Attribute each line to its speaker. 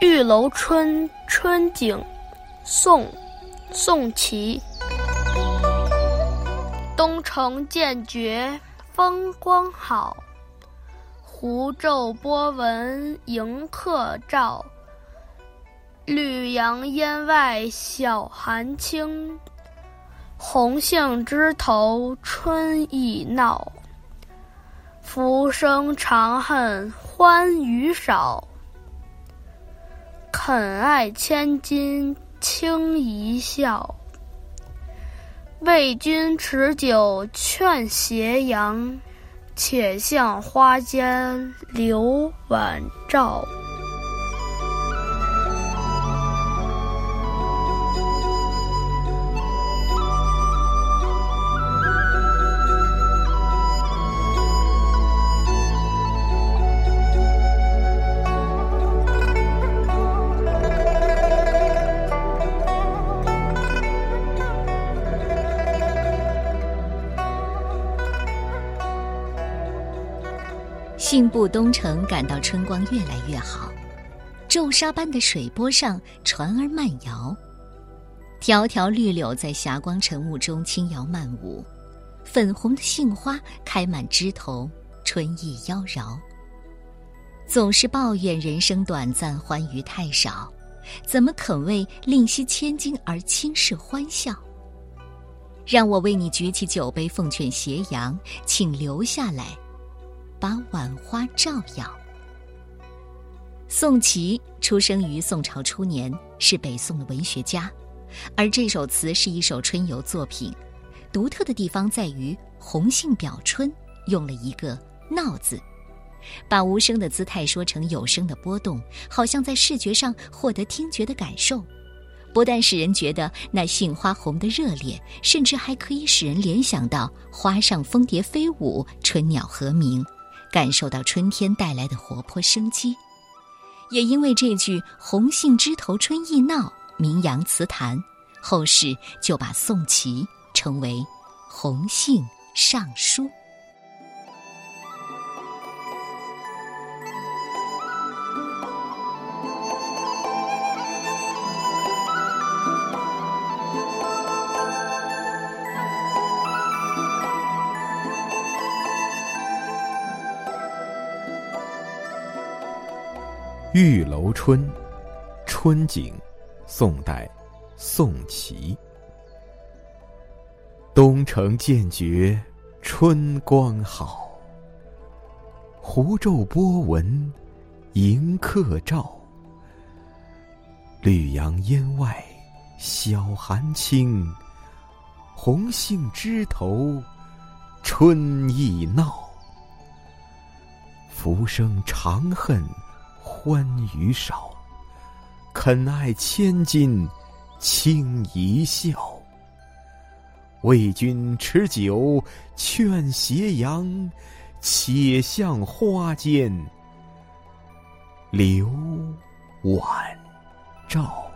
Speaker 1: 玉楼春·春景，宋·宋祁。东城渐觉风光好，湖昼波纹迎客照。绿杨烟外晓寒轻，红杏枝头春意闹。浮生长恨欢娱少。很爱千金轻一笑，为君持酒劝斜阳，且向花间留晚照。
Speaker 2: 信步东城，感到春光越来越好。皱纱般的水波上，船儿慢摇，条条绿柳在霞光晨雾中轻摇慢舞，粉红的杏花开满枝头，春意妖娆。总是抱怨人生短暂，欢愉太少，怎么肯为吝惜千金而轻视欢笑？让我为你举起酒杯，奉劝斜阳，请留下来。把晚花照耀。宋祁出生于宋朝初年，是北宋的文学家，而这首词是一首春游作品。独特的地方在于“红杏表春”，用了一个“闹”字，把无声的姿态说成有声的波动，好像在视觉上获得听觉的感受。不但使人觉得那杏花红的热烈，甚至还可以使人联想到花上蜂蝶飞舞，春鸟和鸣。感受到春天带来的活泼生机，也因为这句“红杏枝头春意闹”名扬词坛，后世就把宋琦称为“红杏尚书”。
Speaker 3: 《玉楼春·春景》，宋代，宋祁。东城渐觉春光好，湖昼波纹迎客照。绿杨烟外晓寒轻，红杏枝头春意闹。浮生长恨。欢愉少，肯爱千金轻一笑。为君持酒劝斜阳，且向花间留晚照。